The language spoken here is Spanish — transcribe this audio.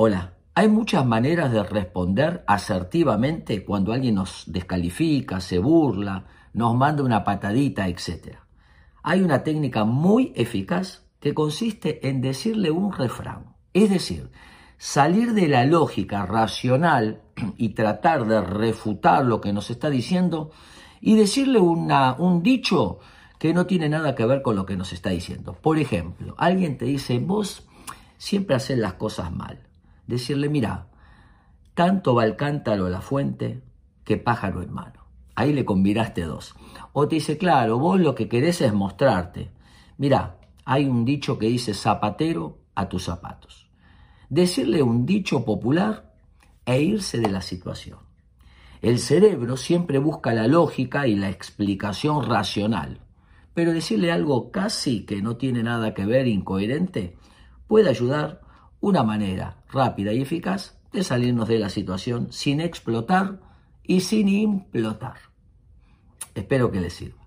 Hola, hay muchas maneras de responder asertivamente cuando alguien nos descalifica, se burla, nos manda una patadita, etc. Hay una técnica muy eficaz que consiste en decirle un refrán, es decir, salir de la lógica racional y tratar de refutar lo que nos está diciendo y decirle un dicho que no tiene nada que ver con lo que nos está diciendo. Por ejemplo, alguien te dice, vos siempre haces las cosas mal. Decirle, mira, tanto va el cántaro a la fuente que pájaro en mano. Ahí le combinaste dos. O te dice, claro, vos lo que querés es mostrarte. Mira, hay un dicho que dice zapatero a tus zapatos. Decirle un dicho popular e irse de la situación. El cerebro siempre busca la lógica y la explicación racional, pero decirle algo casi que no tiene nada que ver, incoherente, puede ayudar una manera rápida y eficaz de salirnos de la situación sin explotar y sin implotar. Espero que les sirva.